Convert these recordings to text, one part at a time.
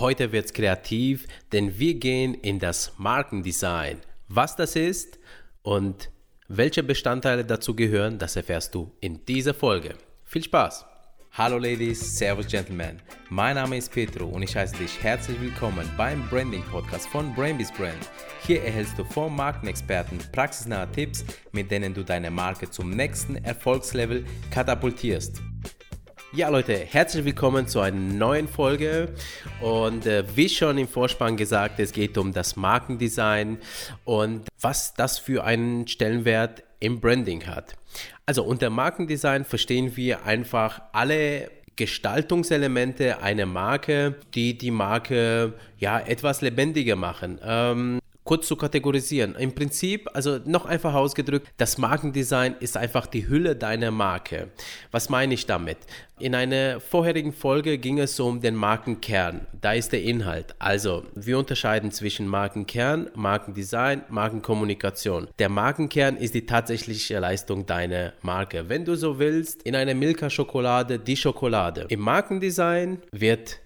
Heute wird's kreativ, denn wir gehen in das Markendesign. Was das ist und welche Bestandteile dazu gehören, das erfährst du in dieser Folge. Viel Spaß! Hallo Ladies, Servus Gentlemen. Mein Name ist Petro und ich heiße dich herzlich willkommen beim Branding Podcast von Brainbees Brand. Hier erhältst du vom Markenexperten praxisnahe Tipps, mit denen du deine Marke zum nächsten Erfolgslevel katapultierst. Ja, Leute, herzlich willkommen zu einer neuen Folge. Und äh, wie schon im Vorspann gesagt, es geht um das Markendesign und was das für einen Stellenwert im Branding hat. Also unter Markendesign verstehen wir einfach alle Gestaltungselemente einer Marke, die die Marke ja etwas lebendiger machen. Ähm, kurz zu kategorisieren. Im Prinzip, also noch einfach ausgedrückt, das Markendesign ist einfach die Hülle deiner Marke. Was meine ich damit? In einer vorherigen Folge ging es um den Markenkern. Da ist der Inhalt. Also, wir unterscheiden zwischen Markenkern, Markendesign, Markenkommunikation. Der Markenkern ist die tatsächliche Leistung deiner Marke. Wenn du so willst, in einer Milka-Schokolade die Schokolade. Im Markendesign wird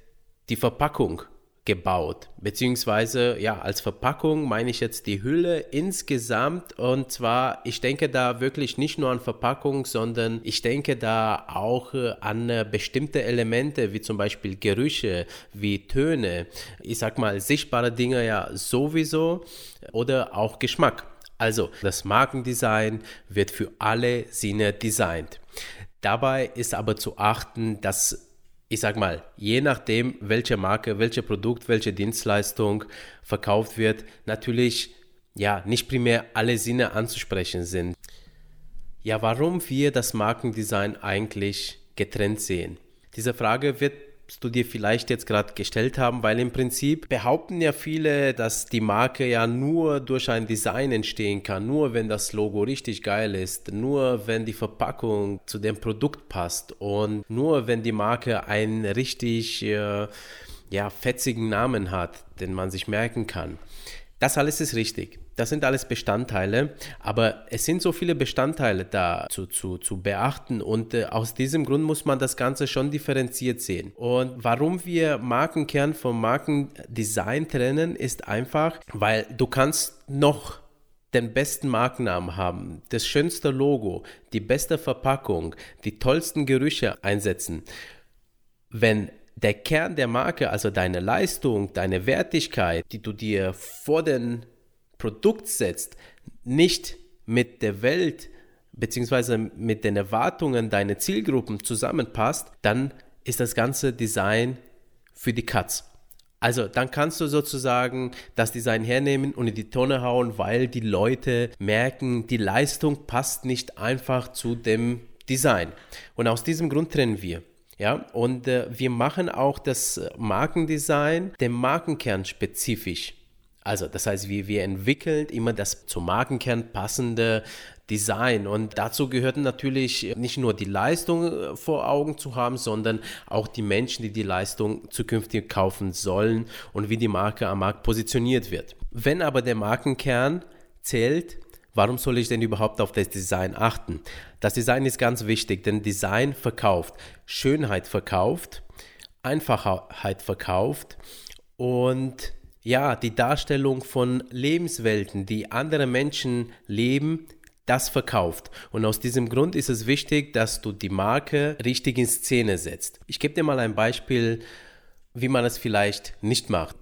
die Verpackung gebaut. Beziehungsweise, ja, als Verpackung meine ich jetzt die Hülle insgesamt. Und zwar, ich denke da wirklich nicht nur an Verpackung, sondern ich denke da auch äh, an äh, bestimmte Elemente, wie zum Beispiel Gerüche, wie Töne. Ich sag mal, sichtbare Dinge ja sowieso oder auch Geschmack. Also, das Markendesign wird für alle Sinne designt. Dabei ist aber zu achten, dass ich sag mal, je nachdem, welche Marke, welche Produkt, welche Dienstleistung verkauft wird, natürlich ja nicht primär alle Sinne anzusprechen sind. Ja, warum wir das Markendesign eigentlich getrennt sehen? Diese Frage wird du dir vielleicht jetzt gerade gestellt haben, weil im Prinzip behaupten ja viele, dass die Marke ja nur durch ein Design entstehen kann, nur wenn das Logo richtig geil ist, nur wenn die Verpackung zu dem Produkt passt und nur wenn die Marke einen richtig äh, ja, fetzigen Namen hat, den man sich merken kann. Das alles ist richtig. Das sind alles Bestandteile, aber es sind so viele Bestandteile da zu, zu, zu beachten und äh, aus diesem Grund muss man das Ganze schon differenziert sehen. Und warum wir Markenkern vom Markendesign trennen, ist einfach, weil du kannst noch den besten Markennamen haben, das schönste Logo, die beste Verpackung, die tollsten Gerüche einsetzen. Wenn der Kern der Marke, also deine Leistung, deine Wertigkeit, die du dir vor den Produkt setzt, nicht mit der Welt bzw. mit den Erwartungen deiner Zielgruppen zusammenpasst, dann ist das ganze Design für die Katz. Also dann kannst du sozusagen das Design hernehmen und in die Tonne hauen, weil die Leute merken, die Leistung passt nicht einfach zu dem Design. Und aus diesem Grund trennen wir. Ja, und äh, wir machen auch das Markendesign dem Markenkern spezifisch. Also, das heißt, wir, wir entwickeln immer das zum Markenkern passende Design. Und dazu gehört natürlich nicht nur die Leistung äh, vor Augen zu haben, sondern auch die Menschen, die die Leistung zukünftig kaufen sollen und wie die Marke am Markt positioniert wird. Wenn aber der Markenkern zählt, warum soll ich denn überhaupt auf das Design achten? Das Design ist ganz wichtig, denn Design verkauft, Schönheit verkauft, Einfachheit verkauft und ja, die Darstellung von Lebenswelten, die andere Menschen leben, das verkauft. Und aus diesem Grund ist es wichtig, dass du die Marke richtig in Szene setzt. Ich gebe dir mal ein Beispiel, wie man es vielleicht nicht macht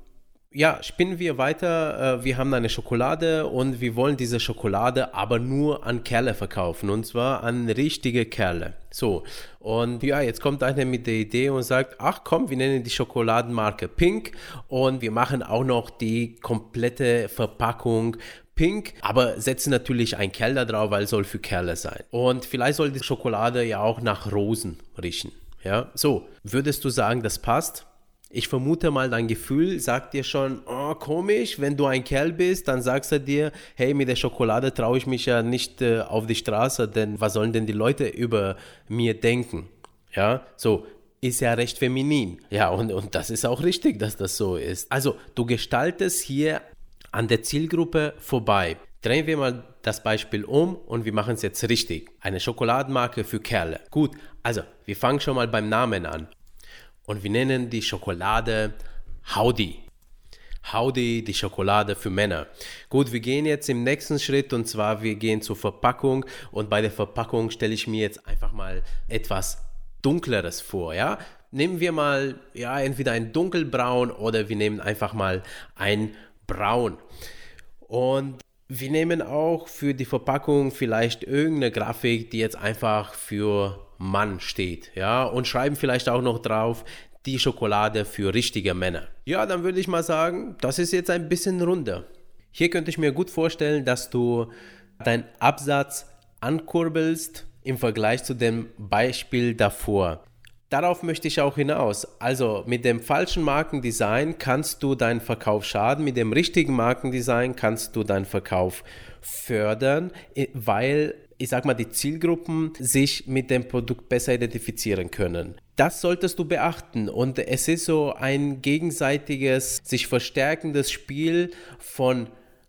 ja, spinnen wir weiter. Äh, wir haben eine Schokolade und wir wollen diese Schokolade aber nur an Kerle verkaufen und zwar an richtige Kerle. So, und ja, jetzt kommt einer mit der Idee und sagt, ach komm, wir nennen die Schokoladenmarke Pink und wir machen auch noch die komplette Verpackung pink, aber setzen natürlich ein Kerl da drauf, weil es soll für Kerle sein. Und vielleicht soll die Schokolade ja auch nach Rosen riechen. Ja, so, würdest du sagen, das passt? Ich vermute mal, dein Gefühl sagt dir schon, oh, komisch, wenn du ein Kerl bist, dann sagst du dir, hey, mit der Schokolade traue ich mich ja nicht äh, auf die Straße, denn was sollen denn die Leute über mir denken? Ja, so, ist ja recht feminin. Ja, und, und das ist auch richtig, dass das so ist. Also, du gestaltest hier an der Zielgruppe vorbei. Drehen wir mal das Beispiel um und wir machen es jetzt richtig. Eine Schokoladenmarke für Kerle. Gut, also wir fangen schon mal beim Namen an und wir nennen die Schokolade Howdy. Howdy, die Schokolade für Männer. Gut, wir gehen jetzt im nächsten Schritt und zwar wir gehen zur Verpackung und bei der Verpackung stelle ich mir jetzt einfach mal etwas dunkleres vor, ja? Nehmen wir mal ja entweder ein dunkelbraun oder wir nehmen einfach mal ein braun. Und wir nehmen auch für die Verpackung vielleicht irgendeine Grafik, die jetzt einfach für Mann steht, ja, und schreiben vielleicht auch noch drauf, die Schokolade für richtige Männer. Ja, dann würde ich mal sagen, das ist jetzt ein bisschen runder. Hier könnte ich mir gut vorstellen, dass du deinen Absatz ankurbelst im Vergleich zu dem Beispiel davor. Darauf möchte ich auch hinaus. Also mit dem falschen Markendesign kannst du deinen Verkauf schaden, mit dem richtigen Markendesign kannst du deinen Verkauf fördern, weil ich sag mal, die Zielgruppen sich mit dem Produkt besser identifizieren können. Das solltest du beachten und es ist so ein gegenseitiges, sich verstärkendes Spiel von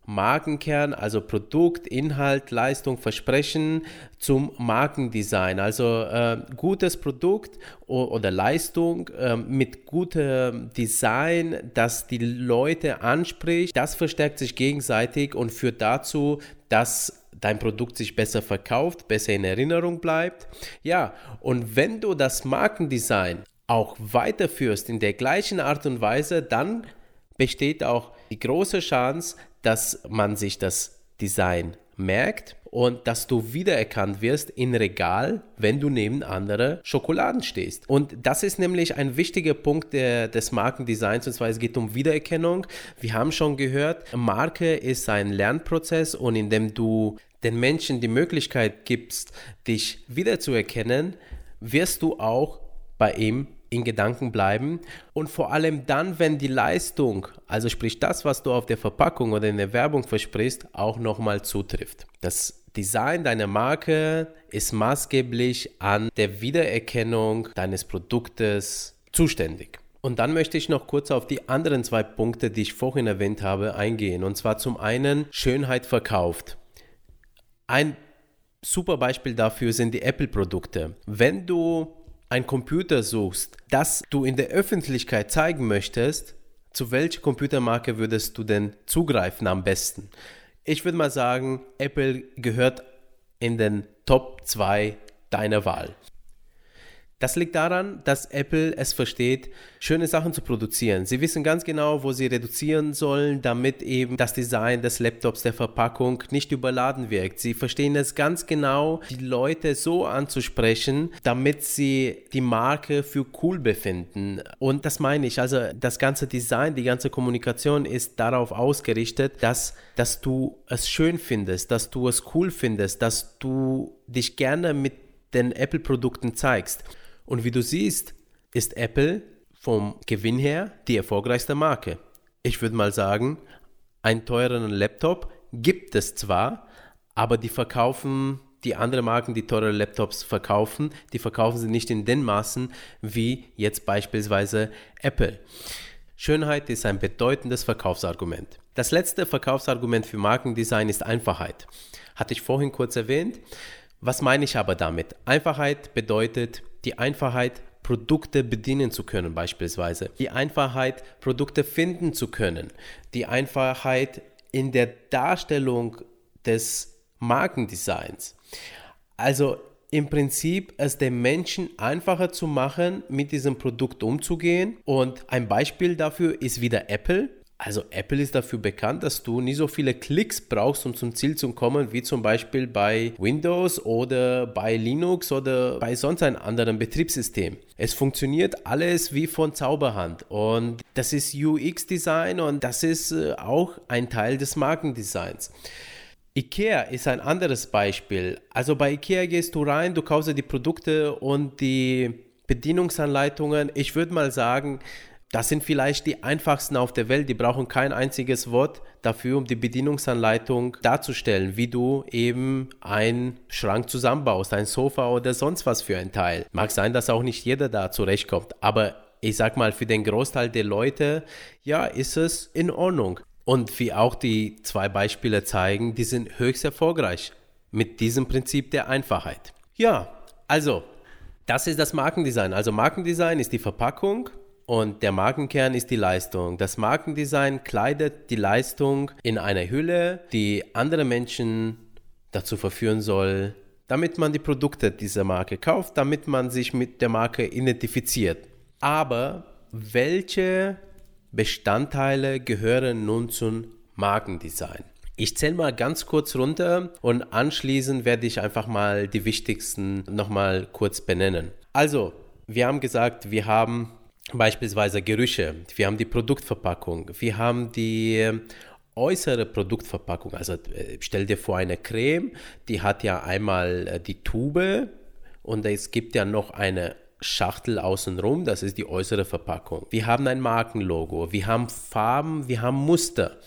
Markenkern, also Produkt, Inhalt, Leistung, Versprechen zum Markendesign. Also äh, gutes Produkt oder Leistung äh, mit gutem Design, das die Leute anspricht, das verstärkt sich gegenseitig und führt dazu, dass dein Produkt sich besser verkauft, besser in Erinnerung bleibt. Ja, und wenn du das Markendesign auch weiterführst in der gleichen Art und Weise, dann besteht auch die große Chance, dass man sich das Design merkt und dass du wiedererkannt wirst in Regal, wenn du neben andere Schokoladen stehst. Und das ist nämlich ein wichtiger Punkt der, des Markendesigns, und zwar es geht um Wiedererkennung. Wir haben schon gehört, Marke ist ein Lernprozess und indem du den Menschen die Möglichkeit gibst, dich wiederzuerkennen, wirst du auch bei ihm in Gedanken bleiben und vor allem dann, wenn die Leistung, also sprich das, was du auf der Verpackung oder in der Werbung versprichst, auch nochmal zutrifft. Das Design deiner Marke ist maßgeblich an der Wiedererkennung deines Produktes zuständig. Und dann möchte ich noch kurz auf die anderen zwei Punkte, die ich vorhin erwähnt habe, eingehen. Und zwar zum einen Schönheit verkauft. Ein super Beispiel dafür sind die Apple-Produkte. Wenn du ein Computer suchst, das du in der Öffentlichkeit zeigen möchtest, zu welcher Computermarke würdest du denn zugreifen am besten? Ich würde mal sagen, Apple gehört in den Top 2 deiner Wahl. Das liegt daran, dass Apple es versteht, schöne Sachen zu produzieren. Sie wissen ganz genau, wo sie reduzieren sollen, damit eben das Design des Laptops, der Verpackung nicht überladen wirkt. Sie verstehen es ganz genau, die Leute so anzusprechen, damit sie die Marke für cool befinden. Und das meine ich. Also das ganze Design, die ganze Kommunikation ist darauf ausgerichtet, dass, dass du es schön findest, dass du es cool findest, dass du dich gerne mit den Apple-Produkten zeigst. Und wie du siehst, ist Apple vom Gewinn her die erfolgreichste Marke. Ich würde mal sagen, einen teureren Laptop gibt es zwar, aber die verkaufen, die andere Marken, die teure Laptops verkaufen, die verkaufen sie nicht in den Maßen wie jetzt beispielsweise Apple. Schönheit ist ein bedeutendes Verkaufsargument. Das letzte Verkaufsargument für Markendesign ist Einfachheit. Hatte ich vorhin kurz erwähnt. Was meine ich aber damit? Einfachheit bedeutet die Einfachheit, Produkte bedienen zu können beispielsweise, die Einfachheit, Produkte finden zu können, die Einfachheit in der Darstellung des Markendesigns. Also im Prinzip es dem Menschen einfacher zu machen, mit diesem Produkt umzugehen. Und ein Beispiel dafür ist wieder Apple. Also Apple ist dafür bekannt, dass du nie so viele Klicks brauchst, um zum Ziel zu kommen, wie zum Beispiel bei Windows oder bei Linux oder bei sonst einem anderen Betriebssystem. Es funktioniert alles wie von Zauberhand und das ist UX-Design und das ist äh, auch ein Teil des Markendesigns. IKEA ist ein anderes Beispiel. Also bei IKEA gehst du rein, du kaufst die Produkte und die Bedienungsanleitungen. Ich würde mal sagen, das sind vielleicht die einfachsten auf der Welt. Die brauchen kein einziges Wort dafür, um die Bedienungsanleitung darzustellen, wie du eben einen Schrank zusammenbaust, ein Sofa oder sonst was für ein Teil. Mag sein, dass auch nicht jeder da zurechtkommt, aber ich sag mal, für den Großteil der Leute, ja, ist es in Ordnung. Und wie auch die zwei Beispiele zeigen, die sind höchst erfolgreich mit diesem Prinzip der Einfachheit. Ja, also, das ist das Markendesign. Also Markendesign ist die Verpackung, und der Markenkern ist die Leistung. Das Markendesign kleidet die Leistung in eine Hülle, die andere Menschen dazu verführen soll, damit man die Produkte dieser Marke kauft, damit man sich mit der Marke identifiziert. Aber welche Bestandteile gehören nun zum Markendesign? Ich zähle mal ganz kurz runter und anschließend werde ich einfach mal die wichtigsten nochmal kurz benennen. Also, wir haben gesagt, wir haben beispielsweise Gerüche, wir haben die Produktverpackung, wir haben die äußere Produktverpackung. Also äh, stell dir vor eine Creme, die hat ja einmal äh, die Tube und es gibt ja noch eine Schachtel außenrum, das ist die äußere Verpackung. Wir haben ein Markenlogo, wir haben Farben, wir haben Muster,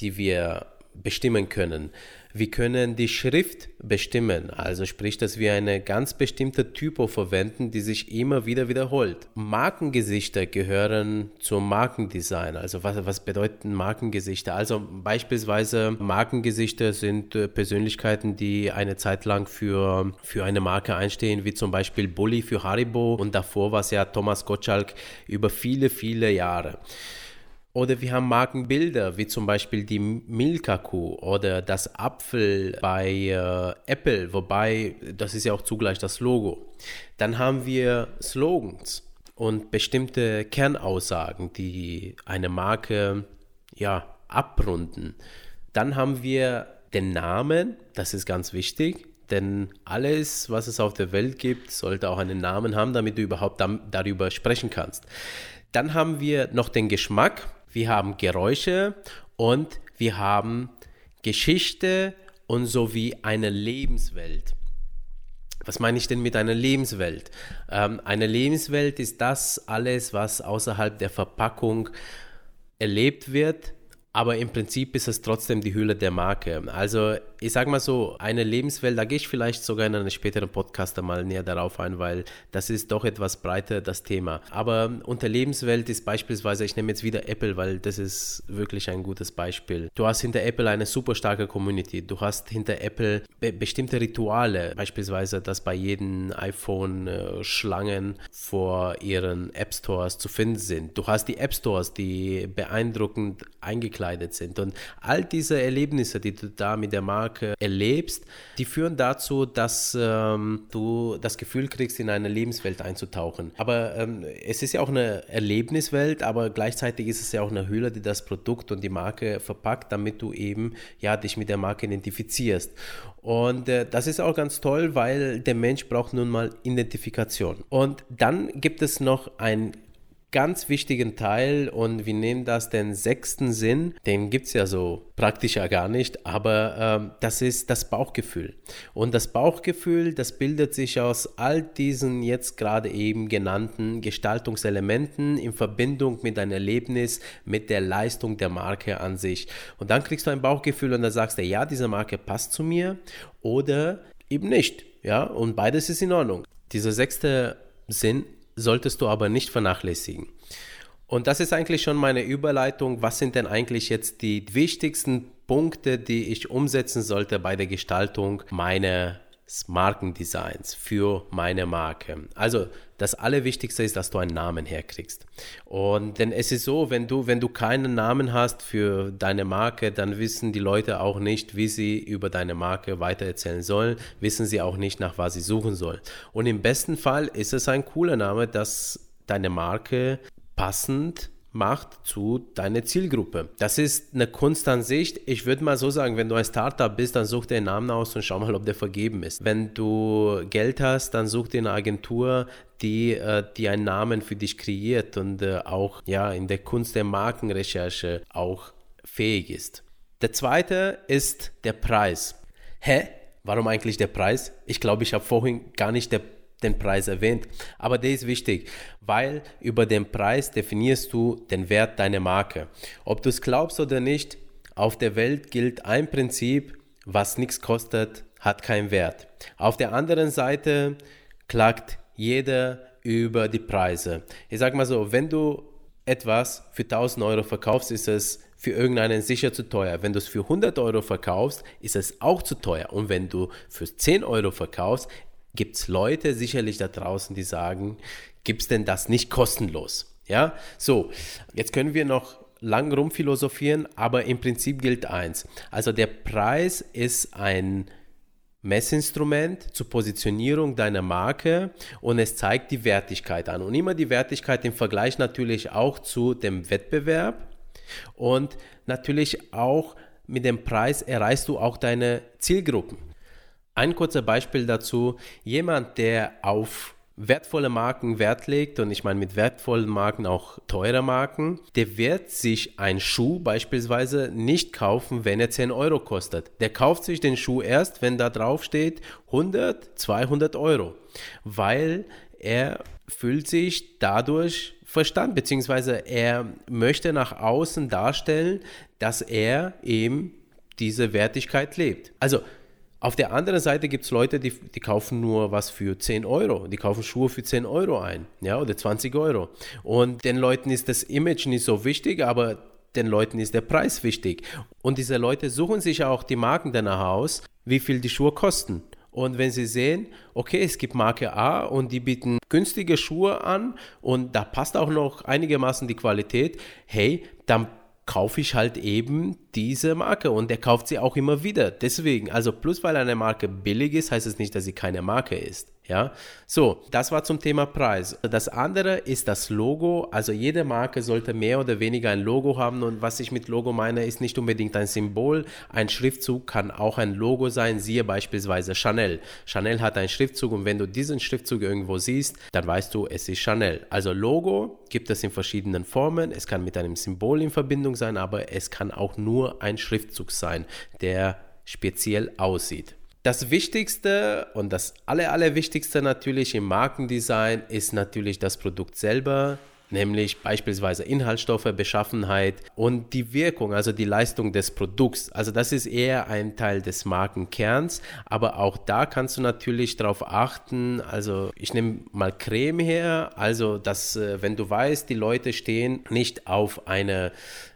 die wir bestimmen können. Wir können die Schrift bestimmen, also sprich, dass wir eine ganz bestimmte Typo verwenden, die sich immer wieder wiederholt. Markengesichter gehören zum Markendesign. Also was, was bedeuten Markengesichter? Also beispielsweise Markengesichter sind äh, Persönlichkeiten, die eine Zeit lang für, für eine Marke einstehen, wie zum Beispiel Bully für Haribo und davor war es ja Thomas Gottschalk über viele, viele Jahre. Oder wir haben Markenbilder, wie zum Beispiel die Milka-Kuh oder das Apfel bei äh, Apple, wobei das ist ja auch zugleich das Logo. Dann haben wir Slogans und bestimmte Kernaussagen, die eine Marke ja abrunden. Dann haben wir den Namen, das ist ganz wichtig, denn alles, was es auf der Welt gibt, sollte auch einen Namen haben, damit du überhaupt darüber sprechen kannst. Dann haben wir noch den Geschmack wir haben Geräusche und wir haben Geschichte und sowie eine Lebenswelt. Was meine ich denn mit einer Lebenswelt? Ähm, eine Lebenswelt ist das alles, was außerhalb der Verpackung erlebt wird, aber im Prinzip ist es trotzdem die Hülle der Marke. Also ich sage mal so, eine Lebenswelt, da gehe ich vielleicht sogar in einem späteren Podcast mal näher darauf ein, weil das ist doch etwas breiter das Thema. Aber unter Lebenswelt ist beispielsweise, ich nehme jetzt wieder Apple, weil das ist wirklich ein gutes Beispiel. Du hast hinter Apple eine super starke Community. Du hast hinter Apple be bestimmte Rituale, beispielsweise, dass bei jedem iPhone äh, Schlangen vor ihren App Stores zu finden sind. Du hast die App Stores, die beeindruckend eingekleidet gekleidet sind. Und all diese Erlebnisse, die du da mit der Marke erlebst, die führen dazu, dass ähm, du das Gefühl kriegst, in eine Lebenswelt einzutauchen. Aber ähm, es ist ja auch eine Erlebniswelt, aber gleichzeitig ist es ja auch eine Hülle, die das Produkt und die Marke verpackt, damit du eben ja dich mit der Marke identifizierst. Und äh, das ist auch ganz toll, weil der Mensch braucht nun mal Identifikation. Und dann gibt es noch ein ganz wichtigen Teil und wir nehmen das den sechsten Sinn, den gibt es ja so praktisch ja gar nicht, aber ähm, das ist das Bauchgefühl. Und das Bauchgefühl, das bildet sich aus all diesen jetzt gerade eben genannten Gestaltungselementen in Verbindung mit deinem Erlebnis, mit der Leistung der Marke an sich. Und dann kriegst du ein Bauchgefühl und dann sagst du, ja, diese Marke passt zu mir oder eben nicht. Ja, und beides ist in Ordnung. Dieser sechste Sinn solltest du aber nicht vernachlässigen. Und das ist eigentlich schon meine Überleitung. Was sind denn eigentlich jetzt die wichtigsten Punkte, die ich umsetzen sollte bei der Gestaltung meiner Markendesigns für meine Marke. Also das Allerwichtigste ist, dass du einen Namen herkriegst. Und denn es ist so, wenn du, wenn du keinen Namen hast für deine Marke, dann wissen die Leute auch nicht, wie sie über deine Marke weitererzählen sollen, wissen sie auch nicht, nach was sie suchen sollen. Und im besten Fall ist es ein cooler Name, dass deine Marke passend macht zu deiner Zielgruppe. Das ist eine Kunst an sich. Ich würde mal so sagen, wenn du ein Startup bist, dann such dir einen Namen aus und schau mal, ob der vergeben ist. Wenn du Geld hast, dann such dir eine Agentur, die, äh, die einen Namen für dich kreiert und äh, auch ja, in der Kunst der Markenrecherche auch fähig ist. Der zweite ist der Preis. Hä? Warum eigentlich der Preis? Ich glaube, ich habe vorhin gar nicht der den Preis erwähnt, aber der ist wichtig, weil über den Preis definierst du den Wert deiner Marke. Ob du es glaubst oder nicht, auf der Welt gilt ein Prinzip, was nichts kostet, hat keinen Wert. Auf der anderen Seite klagt jeder über die Preise. Ich sage mal so, wenn du etwas für 1000 Euro verkaufst, ist es für irgendeinen sicher zu teuer. Wenn du es für 100 Euro verkaufst, ist es auch zu teuer. Und wenn du für 10 Euro verkaufst, gibt es Leute sicherlich da draußen, die sagen, gibt es denn das nicht kostenlos? Ja, so, jetzt können wir noch lang rumphilosophieren, aber im Prinzip gilt eins. Also der Preis ist ein Messinstrument zur Positionierung deiner Marke und es zeigt die Wertigkeit an. Und immer die Wertigkeit im Vergleich natürlich auch zu dem Wettbewerb und natürlich auch mit dem Preis erreichst du auch deine Zielgruppen. Ein kurzer Beispiel dazu, jemand, der auf wertvolle Marken Wert legt, und ich meine mit wertvollen Marken auch teure Marken, der wird sich einen Schuh beispielsweise nicht kaufen, wenn er 10 Euro kostet. Der kauft sich den Schuh erst, wenn da drauf steht 100, 200 Euro, weil er fühlt sich dadurch verstanden, beziehungsweise er möchte nach außen darstellen, dass er eben diese Wertigkeit lebt. Also auf der anderen Seite gibt es Leute, die, die kaufen nur was für 10 Euro. Die kaufen Schuhe für 10 Euro ein, ja, oder 20 Euro. Und den Leuten ist das Image nicht so wichtig, aber den Leuten ist der Preis wichtig. Und diese Leute suchen sich auch die Marken danach aus, wie viel die Schuhe kosten. Und wenn sie sehen, okay, es gibt Marke A und die bieten günstige Schuhe an und da passt auch noch einigermaßen die Qualität, hey, dann kaufe ich halt eben diese Marke und der kauft sie auch immer wieder. Deswegen, also plus weil eine Marke billig ist, heißt es nicht, dass sie keine Marke ist. Ja, so, das war zum Thema Preis. Das andere ist das Logo. Also jede Marke sollte mehr oder weniger ein Logo haben. Und was ich mit Logo meine, ist nicht unbedingt ein Symbol. Ein Schriftzug kann auch ein Logo sein. Siehe beispielsweise Chanel. Chanel hat einen Schriftzug und wenn du diesen Schriftzug irgendwo siehst, dann weißt du, es ist Chanel. Also Logo gibt es in verschiedenen Formen. Es kann mit einem Symbol in Verbindung sein, aber es kann auch nur ein Schriftzug sein, der speziell aussieht. Das Wichtigste und das Aller, Allerwichtigste natürlich im Markendesign ist natürlich das Produkt selber, nämlich beispielsweise Inhaltsstoffe, Beschaffenheit und die Wirkung, also die Leistung des Produkts. Also das ist eher ein Teil des Markenkerns, aber auch da kannst du natürlich darauf achten, also ich nehme mal Creme her, also dass äh, wenn du weißt, die Leute stehen nicht auf eine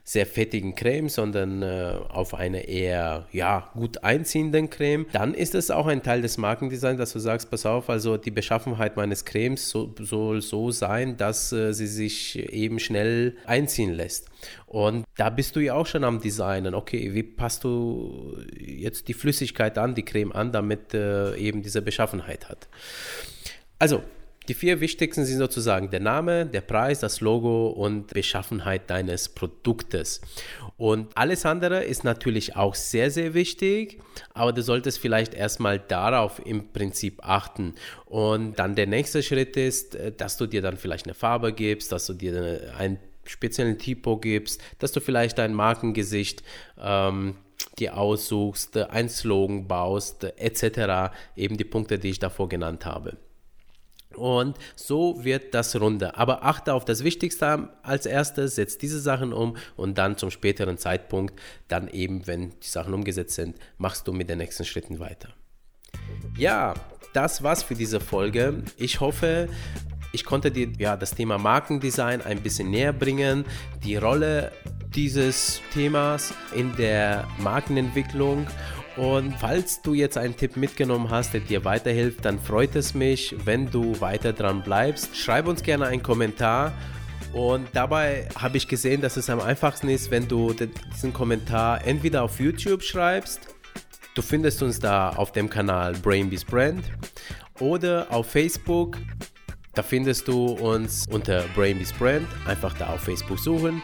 sehr fettigen Creme, sondern äh, auf eine eher ja, gut einziehenden Creme, dann ist es auch ein Teil des Markendesigns, dass du sagst, pass auf, also die Beschaffenheit meines Cremes so, soll so sein, dass äh, sie sich eben schnell einziehen lässt. Und da bist du ja auch schon am Designen. Okay, wie passt du jetzt die Flüssigkeit an, die Creme an, damit äh, eben diese Beschaffenheit hat. Also, die vier wichtigsten sind sozusagen der Name, der Preis, das Logo und Beschaffenheit deines Produktes. Und alles andere ist natürlich auch sehr, sehr wichtig, aber du solltest vielleicht erstmal darauf im Prinzip achten. Und dann der nächste Schritt ist, äh, dass du dir dann vielleicht eine Farbe gibst, dass du dir einen speziellen Typo gibst, dass du vielleicht dein Markengesicht ähm, dir aussuchst, ein Slogan baust, etc. Eben die Punkte, die ich davor genannt habe. Und so wird das runter. Aber achte auf das Wichtigste als erstes, setz diese Sachen um und dann zum späteren Zeitpunkt, dann eben, wenn die Sachen umgesetzt sind, machst du mit den nächsten Schritten weiter. Ja, das war's für diese Folge. Ich hoffe, ich konnte dir ja das Thema Markendesign ein bisschen näher bringen, die Rolle dieses Themas in der Markenentwicklung und falls du jetzt einen Tipp mitgenommen hast, der dir weiterhilft, dann freut es mich, wenn du weiter dran bleibst. Schreib uns gerne einen Kommentar. Und dabei habe ich gesehen, dass es am einfachsten ist, wenn du diesen Kommentar entweder auf YouTube schreibst, du findest uns da auf dem Kanal Brainbees Brand, oder auf Facebook, da findest du uns unter Brainbees Brand, einfach da auf Facebook suchen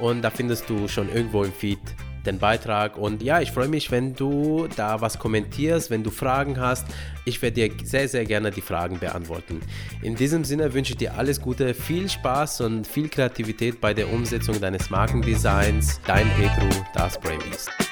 und da findest du schon irgendwo im Feed den Beitrag. Und ja, ich freue mich, wenn du da was kommentierst, wenn du Fragen hast. Ich werde dir sehr, sehr gerne die Fragen beantworten. In diesem Sinne wünsche ich dir alles Gute, viel Spaß und viel Kreativität bei der Umsetzung deines Markendesigns. Dein Petru, das Brainbeast.